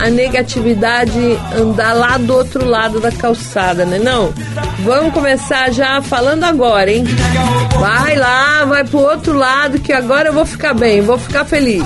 A negatividade andar lá do outro lado da calçada, né? Não? Vamos começar já falando agora, hein? Vai lá, vai pro outro lado que agora eu vou ficar bem, vou ficar feliz.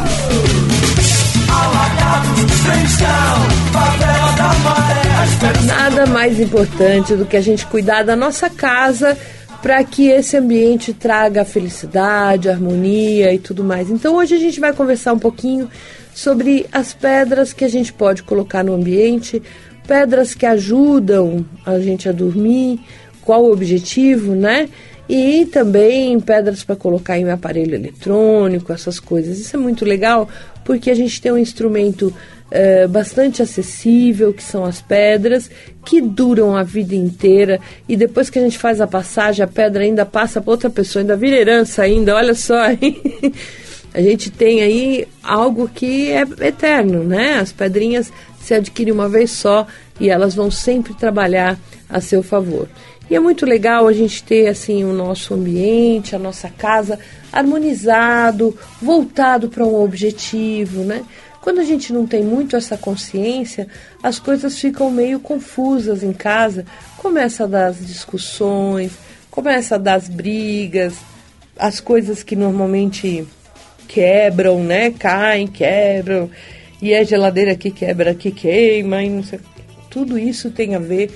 Nada mais importante do que a gente cuidar da nossa casa para que esse ambiente traga felicidade, harmonia e tudo mais. Então hoje a gente vai conversar um pouquinho sobre as pedras que a gente pode colocar no ambiente, pedras que ajudam a gente a dormir, qual o objetivo, né? E também pedras para colocar em aparelho eletrônico, essas coisas. Isso é muito legal porque a gente tem um instrumento é, bastante acessível, que são as pedras, que duram a vida inteira. E depois que a gente faz a passagem, a pedra ainda passa para outra pessoa, ainda vira herança ainda, olha só. a gente tem aí algo que é eterno, né? As pedrinhas se adquirem uma vez só e elas vão sempre trabalhar a seu favor. E é muito legal a gente ter assim o nosso ambiente, a nossa casa harmonizado, voltado para um objetivo, né? Quando a gente não tem muito essa consciência, as coisas ficam meio confusas em casa. Começa a dar as discussões, começa a dar as brigas, as coisas que normalmente quebram, né? Caem, quebram, e a geladeira que quebra, que queima, e não sei. Tudo isso tem a ver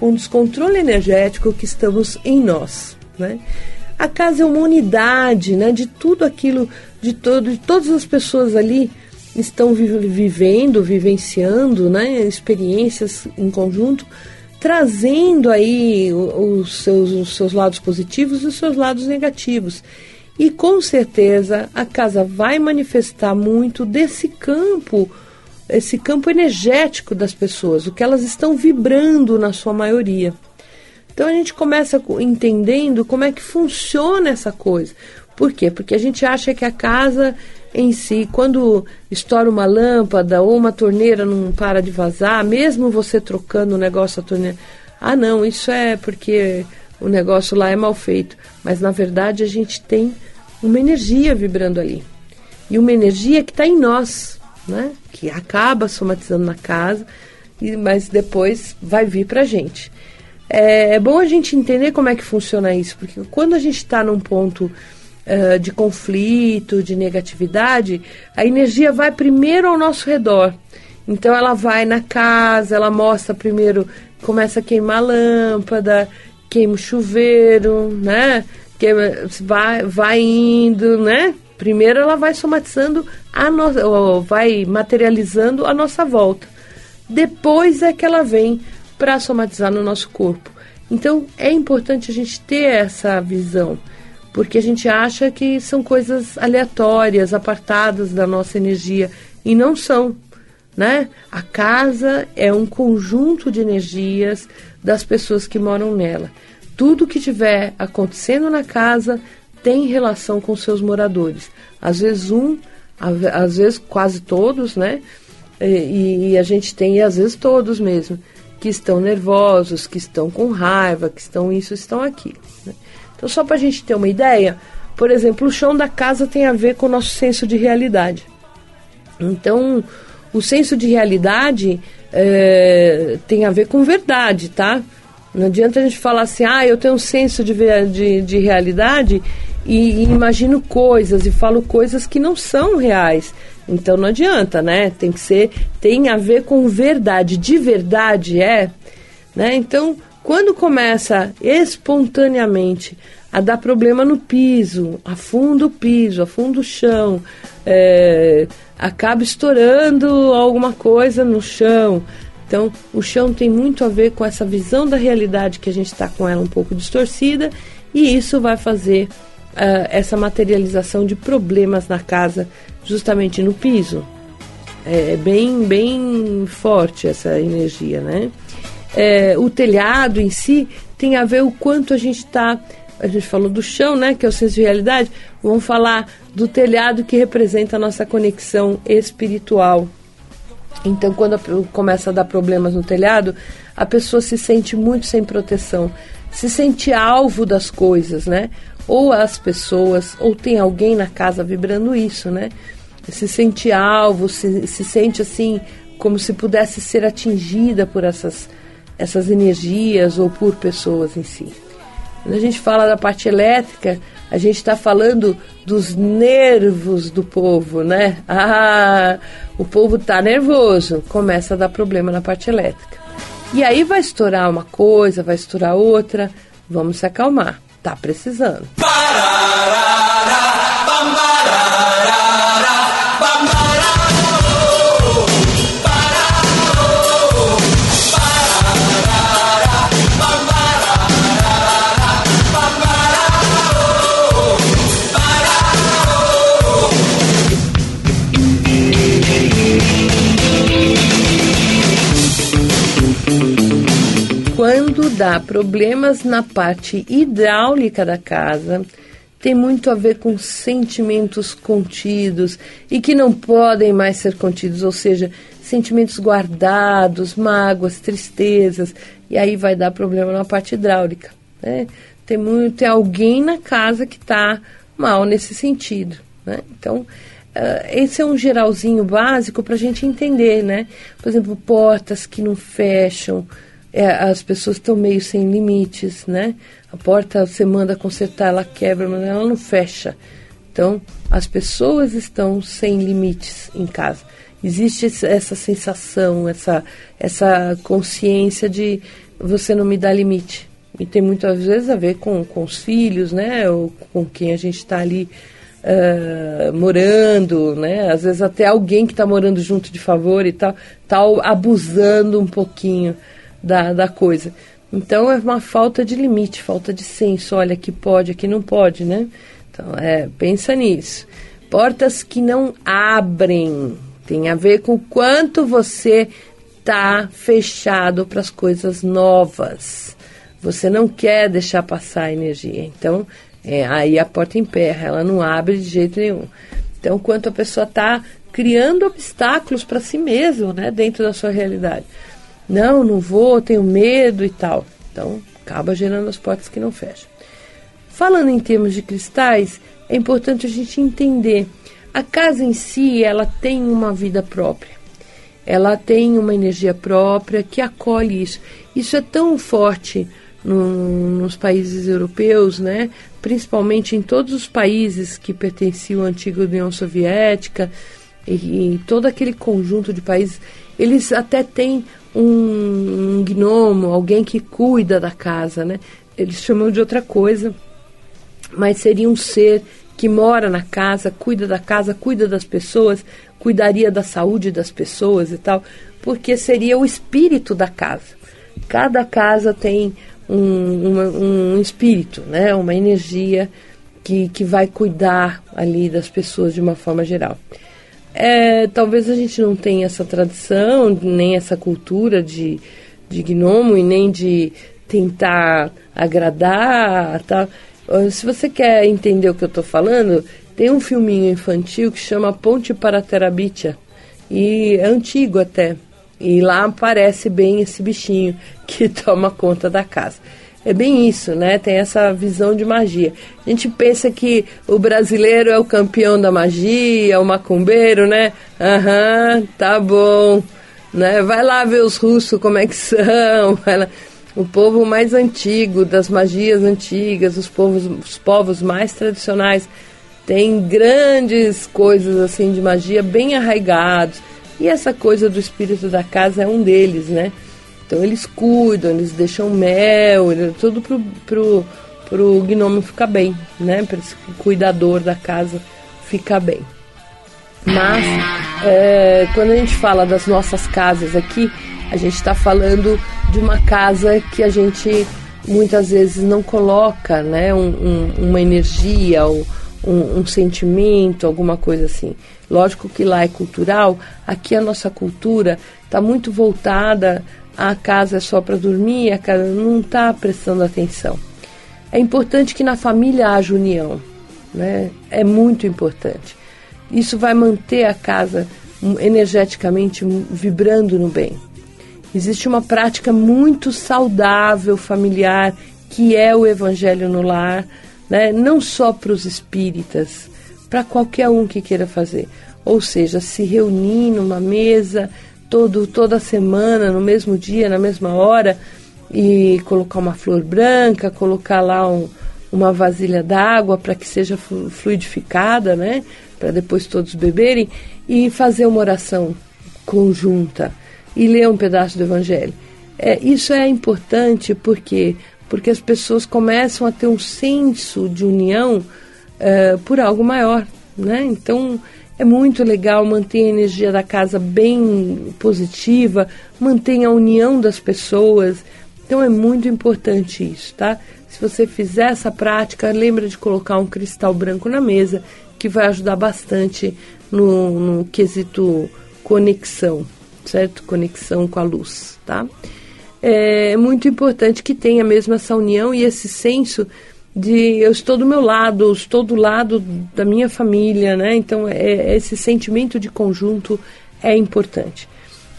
com o descontrole energético que estamos em nós, né? A casa é uma unidade, né? De tudo aquilo, de todo, de todas as pessoas ali estão vivendo, vivenciando, né? Experiências em conjunto, trazendo aí os seus, os seus lados positivos e os seus lados negativos. E com certeza a casa vai manifestar muito desse campo esse campo energético das pessoas, o que elas estão vibrando na sua maioria. Então a gente começa entendendo como é que funciona essa coisa. Por quê? Porque a gente acha que a casa em si, quando estoura uma lâmpada ou uma torneira não para de vazar, mesmo você trocando o negócio da torneira, ah não, isso é porque o negócio lá é mal feito. Mas na verdade a gente tem uma energia vibrando ali. E uma energia que está em nós né? Que acaba somatizando na casa, mas depois vai vir para a gente. É, é, bom a gente entender como é que funciona isso, porque quando a gente está num ponto uh, de conflito, de negatividade, a energia vai primeiro ao nosso redor. Então ela vai na casa, ela mostra primeiro, começa a queimar a lâmpada, queima o chuveiro, né? Queima, vai, vai indo, né? Primeiro ela vai somatizando a nossa, vai materializando a nossa volta. Depois é que ela vem para somatizar no nosso corpo. Então é importante a gente ter essa visão, porque a gente acha que são coisas aleatórias, apartadas da nossa energia e não são, né? A casa é um conjunto de energias das pessoas que moram nela. Tudo que tiver acontecendo na casa tem relação com seus moradores. Às vezes um, às vezes quase todos, né? E, e, a gente tem, às vezes, todos mesmo, que estão nervosos, que estão com raiva, que estão isso, estão aquilo. Né? Então, só para a gente ter uma ideia, por exemplo, o chão da casa tem a ver com o nosso senso de realidade. Então, o senso de realidade é, tem a ver com verdade, tá? Não adianta a gente falar assim, ah, eu tenho um senso de, de, de realidade e, e, imagino coisas e falo coisas que não são reais. Então não adianta, né? Tem que ser, tem a ver com verdade. De verdade é, né? Então, quando começa espontaneamente a dar problema no piso, afunda o piso, afunda o chão, é, acaba estourando alguma coisa no chão. Então, o chão tem muito a ver com essa visão da realidade que a gente está com ela um pouco distorcida, e isso vai fazer uh, essa materialização de problemas na casa, justamente no piso. É, é bem, bem forte essa energia, né? É, o telhado em si tem a ver o quanto a gente está a gente falou do chão, né, que é o senso de realidade, vamos falar do telhado que representa a nossa conexão espiritual. Então, quando começa a dar problemas no telhado, a pessoa se sente muito sem proteção, se sente alvo das coisas, né? Ou as pessoas, ou tem alguém na casa vibrando isso, né? Se sente alvo, se, se sente assim, como se pudesse ser atingida por essas, essas energias ou por pessoas em si. Quando a gente fala da parte elétrica, a gente está falando dos nervos do povo, né? Ah, o povo está nervoso, começa a dar problema na parte elétrica. E aí vai estourar uma coisa, vai estourar outra, vamos se acalmar, tá precisando. Quando dá problemas na parte hidráulica da casa, tem muito a ver com sentimentos contidos e que não podem mais ser contidos, ou seja, sentimentos guardados, mágoas, tristezas, e aí vai dar problema na parte hidráulica. Né? Tem, muito, tem alguém na casa que está mal nesse sentido. Né? Então, uh, esse é um geralzinho básico para a gente entender, né? Por exemplo, portas que não fecham, é, as pessoas estão meio sem limites, né? A porta você manda consertar, ela quebra, mas ela não fecha. Então, as pessoas estão sem limites em casa. Existe essa sensação, essa, essa consciência de você não me dá limite. E tem muitas vezes a ver com, com os filhos, né? Ou com quem a gente está ali uh, morando, né? Às vezes até alguém que está morando junto de favor e tal, está abusando um pouquinho da, da coisa. Então é uma falta de limite, falta de senso. Olha, aqui pode, aqui não pode, né? Então, é, pensa nisso. Portas que não abrem tem a ver com quanto você tá fechado para as coisas novas. Você não quer deixar passar a energia. Então, é, aí a porta emperra, ela não abre de jeito nenhum. Então, quanto a pessoa está criando obstáculos para si mesmo, né, dentro da sua realidade. Não, não vou, tenho medo e tal. Então, acaba gerando as portas que não fecham. Falando em termos de cristais, é importante a gente entender. A casa em si, ela tem uma vida própria. Ela tem uma energia própria que acolhe isso. Isso é tão forte no, nos países europeus, né? principalmente em todos os países que pertenciam à antiga União Soviética e, e todo aquele conjunto de países, eles até têm um, um gnomo, alguém que cuida da casa, né? Eles chamam de outra coisa, mas seria um ser que mora na casa, cuida da casa, cuida das pessoas, cuidaria da saúde das pessoas e tal, porque seria o espírito da casa. Cada casa tem um, uma, um espírito, né? uma energia que, que vai cuidar ali das pessoas de uma forma geral. É, talvez a gente não tenha essa tradição, nem essa cultura de, de gnomo e nem de tentar agradar. Tá? Se você quer entender o que eu estou falando, tem um filminho infantil que chama Ponte para Terabitia. E é antigo até. E lá aparece bem esse bichinho que toma conta da casa. É bem isso, né? Tem essa visão de magia. A gente pensa que o brasileiro é o campeão da magia, o macumbeiro, né? Aham, tá bom. Né? Vai lá ver os russos como é que são. O povo mais antigo, das magias antigas, os povos, os povos mais tradicionais, tem grandes coisas assim de magia bem arraigados. E essa coisa do espírito da casa é um deles, né? Então eles cuidam, eles deixam mel, tudo pro, pro, pro gnomo ficar bem, né? Para esse cuidador da casa ficar bem. Mas é, quando a gente fala das nossas casas aqui, a gente está falando de uma casa que a gente muitas vezes não coloca né, um, um, uma energia ou um, um, sentimento, alguma coisa assim. Lógico que lá é cultural, aqui a nossa cultura está muito voltada a casa é só para dormir, a casa não está prestando atenção. É importante que na família haja união, né? É muito importante. Isso vai manter a casa energeticamente vibrando no bem. Existe uma prática muito saudável familiar que é o evangelho no lar, né? não só para os espíritas, para qualquer um que queira fazer. Ou seja, se reunir numa mesa todo, toda semana, no mesmo dia, na mesma hora, e colocar uma flor branca, colocar lá um, uma vasilha d'água para que seja fluidificada, né? Para depois todos beberem, e fazer uma oração conjunta e ler um pedaço do Evangelho. É, isso é importante porque porque as pessoas começam a ter um senso de união é, por algo maior, né? Então é muito legal manter a energia da casa bem positiva, manter a união das pessoas. Então é muito importante isso, tá? Se você fizer essa prática, lembra de colocar um cristal branco na mesa, que vai ajudar bastante no, no quesito conexão certo? Conexão com a luz, tá? É muito importante que tenha mesmo essa união e esse senso de eu estou do meu lado, eu estou do lado da minha família, né? Então, é, esse sentimento de conjunto é importante.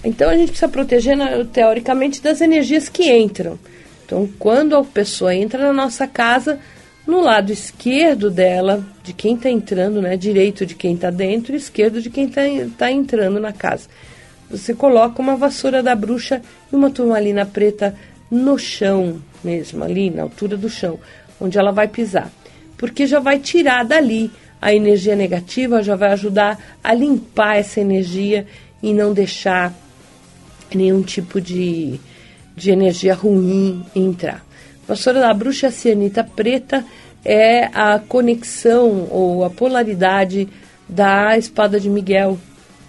Então, a gente precisa proteger, teoricamente, das energias que entram. Então, quando a pessoa entra na nossa casa, no lado esquerdo dela, de quem está entrando, né? Direito de quem está dentro, esquerdo de quem está tá entrando na casa. Você coloca uma vassoura da bruxa e uma turmalina preta no chão mesmo, ali na altura do chão, onde ela vai pisar. Porque já vai tirar dali a energia negativa, já vai ajudar a limpar essa energia e não deixar nenhum tipo de, de energia ruim entrar. Vassoura da bruxa cianita preta é a conexão ou a polaridade da espada de Miguel,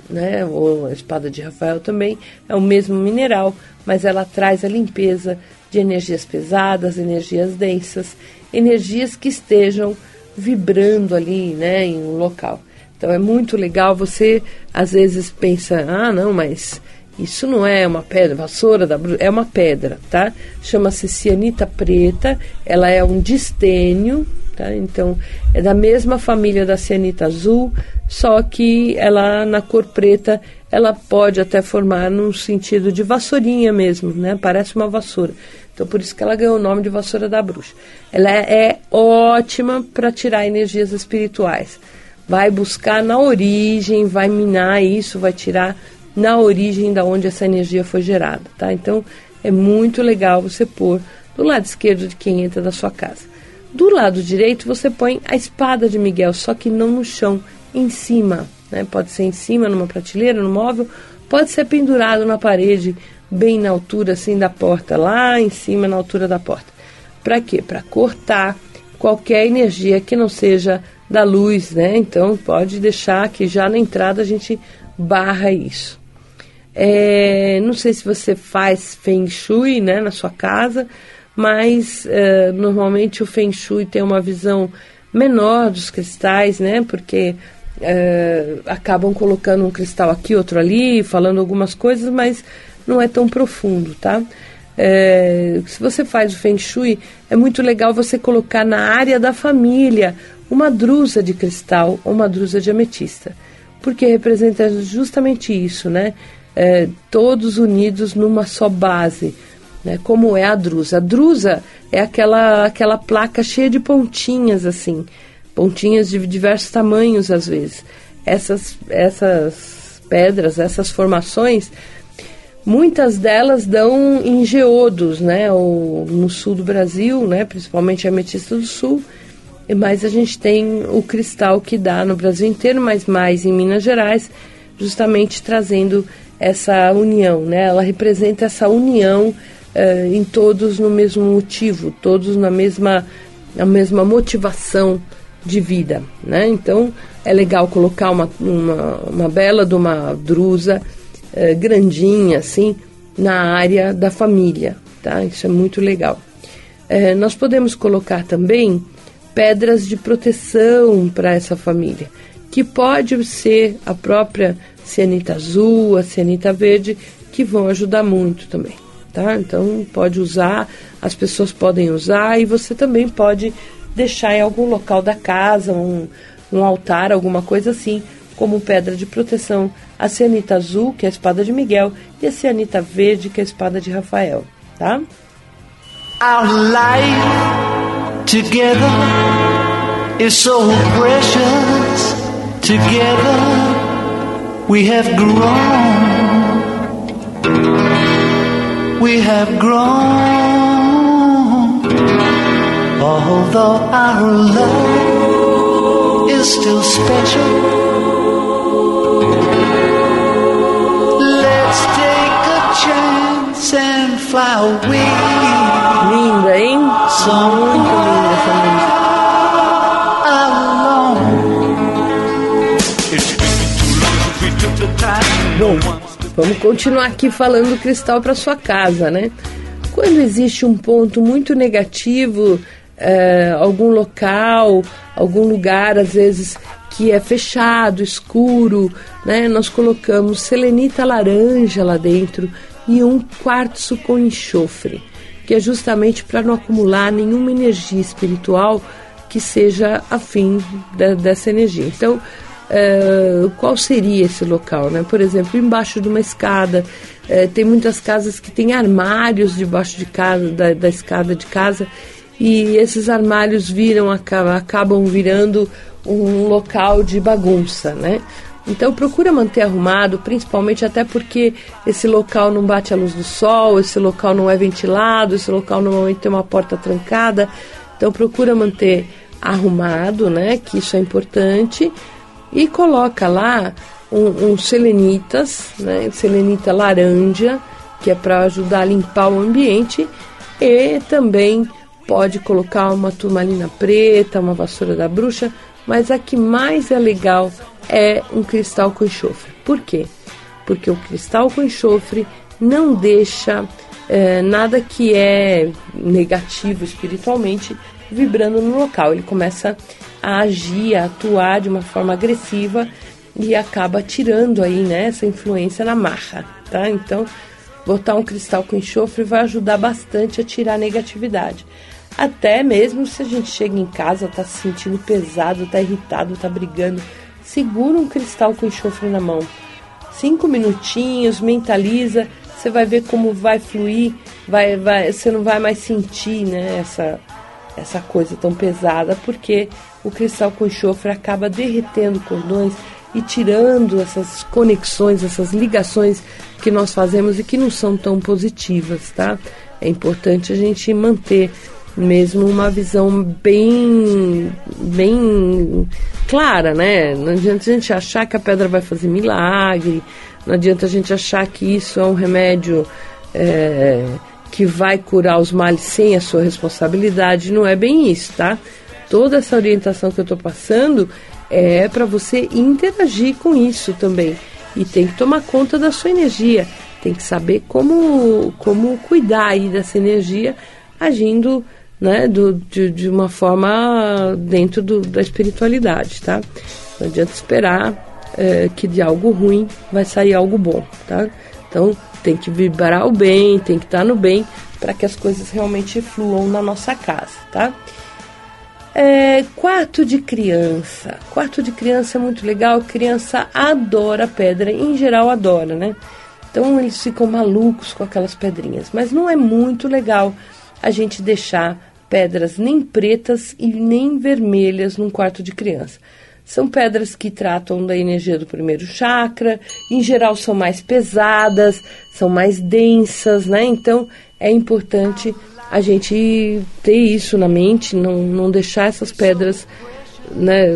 né? Ou a espada de Rafael também é o mesmo mineral, mas ela traz a limpeza de energias pesadas, energias densas, energias que estejam vibrando ali, né, em um local. Então é muito legal. Você às vezes pensa, ah, não, mas isso não é uma pedra, vassoura da é uma pedra, tá? Chama-se cianita preta. Ela é um distênio, Tá? Então, é da mesma família da cianita azul, só que ela, na cor preta, ela pode até formar num sentido de vassourinha mesmo, né? Parece uma vassoura. Então, por isso que ela ganhou o nome de vassoura da bruxa. Ela é, é ótima para tirar energias espirituais. Vai buscar na origem, vai minar isso, vai tirar na origem da onde essa energia foi gerada, tá? Então, é muito legal você pôr do lado esquerdo de quem entra da sua casa. Do lado direito você põe a espada de Miguel, só que não no chão, em cima. Né? Pode ser em cima, numa prateleira, no móvel, pode ser pendurado na parede, bem na altura assim da porta, lá em cima, na altura da porta. Para quê? Para cortar qualquer energia que não seja da luz, né? Então pode deixar que já na entrada a gente barra isso. É, não sei se você faz feng shui, né, na sua casa, mas uh, normalmente o Feng Shui tem uma visão menor dos cristais, né? Porque uh, acabam colocando um cristal aqui, outro ali, falando algumas coisas, mas não é tão profundo, tá? É, se você faz o Feng Shui, é muito legal você colocar na área da família uma drusa de cristal ou uma drusa de ametista, porque representa justamente isso, né? É, todos unidos numa só base né? Como é a drusa? A drusa é aquela aquela placa cheia de pontinhas assim, pontinhas de diversos tamanhos às vezes. Essas essas pedras, essas formações, muitas delas dão em geodos, né? Ou no sul do Brasil, né? Principalmente a ametista do sul. Mas a gente tem o cristal que dá no Brasil inteiro, mas mais em Minas Gerais, justamente trazendo essa união, né? Ela representa essa união uh, em todos no mesmo motivo, todos na mesma, na mesma motivação de vida, né? Então é legal colocar uma, uma, uma bela de uma drusa uh, grandinha assim na área da família, tá? Isso é muito legal. Uh, nós podemos colocar também pedras de proteção para essa família, que pode ser a própria cianita azul, a cianita verde, que vão ajudar muito também tá? Então pode usar, as pessoas podem usar e você também pode deixar em algum local da casa, um, um altar, alguma coisa assim, como pedra de proteção, a cianita azul, que é a espada de Miguel, e a cianita verde, que é a espada de Rafael, tá? Our life together is so precious. Together we have grown. we have grown. Although our love is still special, Linda, hein? Muito linda essa música. Bom, Vamos continuar aqui falando cristal para sua casa, né? Quando existe um ponto muito negativo, é, algum local, algum lugar, às vezes que é fechado, escuro, né? Nós colocamos selenita laranja lá dentro e um quartzo com enxofre, que é justamente para não acumular nenhuma energia espiritual que seja afim de, dessa energia. Então, uh, qual seria esse local, né? Por exemplo, embaixo de uma escada. Uh, tem muitas casas que têm armários debaixo de casa, da, da escada de casa, e esses armários viram, acabam virando um local de bagunça, né? Então procura manter arrumado, principalmente até porque esse local não bate a luz do sol, esse local não é ventilado, esse local normalmente tem uma porta trancada. Então procura manter arrumado, né? Que isso é importante e coloca lá um, um selenitas, né, selenita laranja, que é para ajudar a limpar o ambiente, e também pode colocar uma turmalina preta, uma vassoura da bruxa, mas a que mais é legal é um cristal com enxofre. Por quê? Porque o cristal com enxofre não deixa é, nada que é negativo espiritualmente vibrando no local. Ele começa a agir, a atuar de uma forma agressiva e acaba tirando aí né, essa influência na marra, tá? Então, botar um cristal com enxofre vai ajudar bastante a tirar a negatividade. Até mesmo se a gente chega em casa, tá se sentindo pesado, tá irritado, tá brigando, segura um cristal com enxofre na mão. Cinco minutinhos, mentaliza, você vai ver como vai fluir, vai, vai, você não vai mais sentir né, essa, essa coisa tão pesada, porque o cristal com enxofre acaba derretendo cordões e tirando essas conexões, essas ligações que nós fazemos e que não são tão positivas, tá? É importante a gente manter mesmo uma visão bem bem clara, né? Não adianta a gente achar que a pedra vai fazer milagre, não adianta a gente achar que isso é um remédio é, que vai curar os males sem a sua responsabilidade, não é bem isso, tá? toda essa orientação que eu estou passando é para você interagir com isso também. E tem que tomar conta da sua energia, tem que saber como, como cuidar aí dessa energia agindo né, do, de, de uma forma dentro do, da espiritualidade, tá? Não adianta esperar é, que de algo ruim vai sair algo bom, tá? Então tem que vibrar o bem, tem que estar no bem para que as coisas realmente fluam na nossa casa, tá? É, quarto de criança. Quarto de criança é muito legal. Criança adora pedra, em geral adora, né? Então eles ficam malucos com aquelas pedrinhas. Mas não é muito legal a gente deixar pedras nem pretas e nem vermelhas num quarto de criança. São pedras que tratam da energia do primeiro chakra, em geral são mais pesadas, são mais densas, né? Então é importante a gente ter isso na mente, não, não deixar essas pedras né,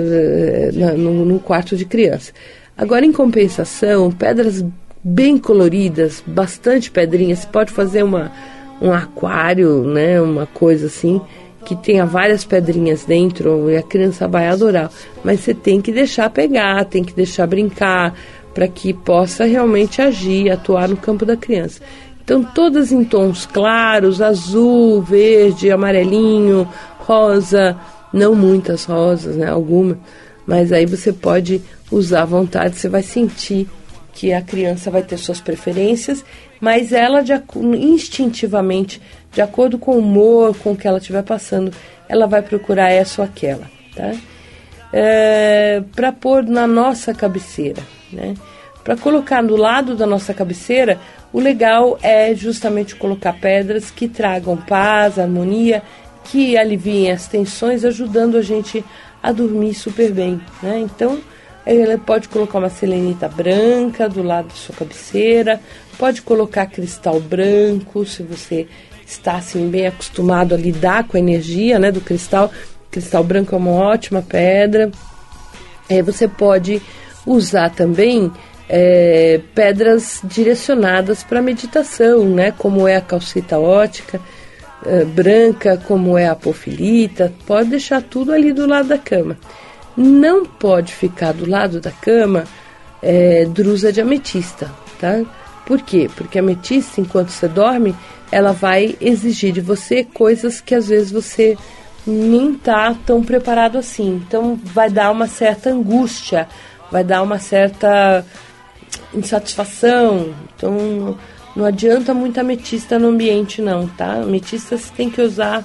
no, no quarto de criança. Agora, em compensação, pedras bem coloridas, bastante pedrinhas, pode fazer uma, um aquário, né, uma coisa assim, que tenha várias pedrinhas dentro e a criança vai adorar. Mas você tem que deixar pegar, tem que deixar brincar, para que possa realmente agir, atuar no campo da criança. Então, todas em tons claros, azul, verde, amarelinho, rosa, não muitas rosas, né? Algumas, mas aí você pode usar à vontade, você vai sentir que a criança vai ter suas preferências, mas ela de, instintivamente de acordo com o humor, com o que ela estiver passando, ela vai procurar essa ou aquela, tá? É, para pôr na nossa cabeceira, né? Para colocar do lado da nossa cabeceira, o legal é justamente colocar pedras que tragam paz, harmonia, que aliviem as tensões, ajudando a gente a dormir super bem, né? Então, ela pode colocar uma selenita branca do lado da sua cabeceira, pode colocar cristal branco, se você está assim bem acostumado a lidar com a energia, né, do cristal. Cristal branco é uma ótima pedra. É, você pode usar também é, pedras direcionadas para meditação, né, como é a calcita ótica é, branca, como é a apofilita. Pode deixar tudo ali do lado da cama. Não pode ficar do lado da cama é, drusa de ametista, tá? Por quê? Porque a ametista, enquanto você dorme, ela vai exigir de você coisas que às vezes você nem tá tão preparado assim. Então vai dar uma certa angústia, vai dar uma certa insatisfação. Então não adianta muita ametista no ambiente não, tá? Ametista você tem que usar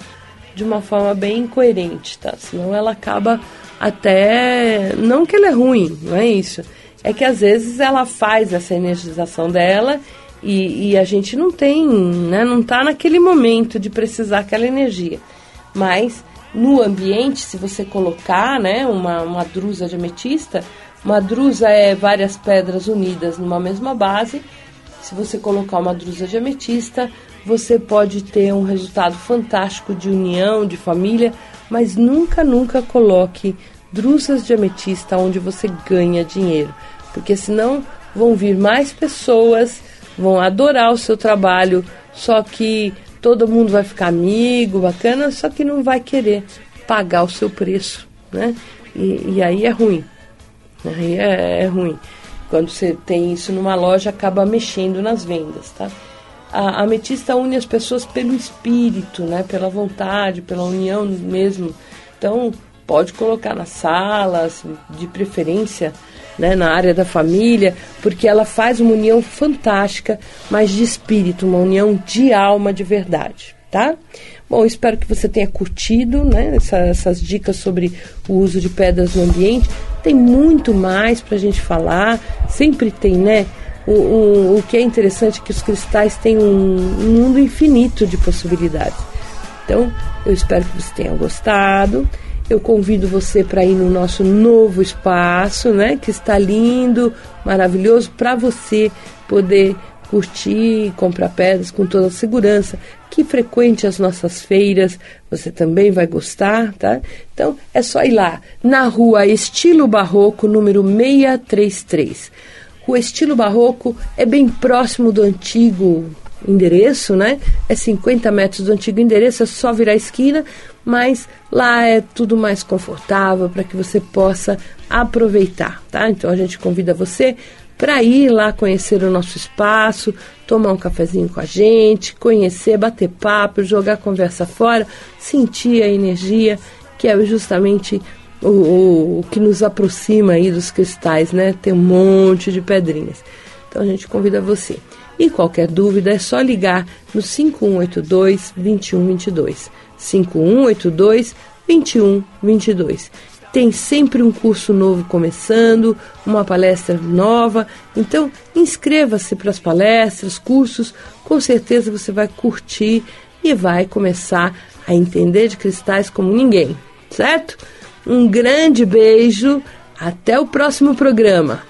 de uma forma bem coerente, tá? Senão ela acaba até não que ela é ruim, não é isso. É que às vezes ela faz essa energização dela e, e, a gente não tem, né, não está naquele momento de precisar aquela energia. Mas no ambiente, se você colocar né, uma, uma drusa de ametista, uma drusa é várias pedras unidas numa mesma base. Se você colocar uma drusa de ametista, você pode ter um resultado fantástico de união, de família, mas nunca, nunca coloque drusas de ametista onde você ganha dinheiro, porque senão vão vir mais pessoas vão adorar o seu trabalho, só que todo mundo vai ficar amigo, bacana, só que não vai querer pagar o seu preço, né? E, e aí é ruim. Aí é, é, ruim. Quando você tem isso numa loja, acaba mexendo nas vendas, tá? A, ametista une as pessoas pelo espírito, né? Pela vontade, pela união mesmo. Então, pode colocar nas salas, de preferência né, na área da família, porque ela faz uma união fantástica, mas de espírito, uma união de alma de verdade, tá? Bom, espero que você tenha curtido né, essa, essas dicas sobre o uso de pedras no ambiente. Tem muito mais para a gente falar, sempre tem, né? O, o, que é interessante é que os cristais têm um, um mundo infinito de possibilidades. Então, eu espero que você tenha gostado. Eu convido você para ir no nosso novo espaço, né, que está lindo, maravilhoso para você poder curtir, comprar pedras com toda a segurança, que frequente as nossas feiras, você também vai gostar, tá? Então é só ir lá, na rua Estilo Barroco, número 633. Rua Estilo Barroco é bem próximo do antigo endereço, né? É 50 metros do antigo endereço, é só virar a esquina mas lá é tudo mais confortável para que você possa aproveitar, tá? Então a gente convida você para ir lá conhecer o nosso espaço, tomar um cafezinho com a gente, conhecer, bater papo, jogar conversa fora, sentir a energia, que é justamente o, o, o que nos aproxima aí dos cristais, né? Tem um monte de pedrinhas. Então a gente convida você. E qualquer dúvida é só ligar no 5182 2122. 5182 2122. tem sempre um curso novo começando, uma palestra nova. Então, inscreva-se para as palestras, cursos, com certeza você vai curtir e vai começar a entender de cristais como ninguém, certo? Um grande beijo, até o próximo programa.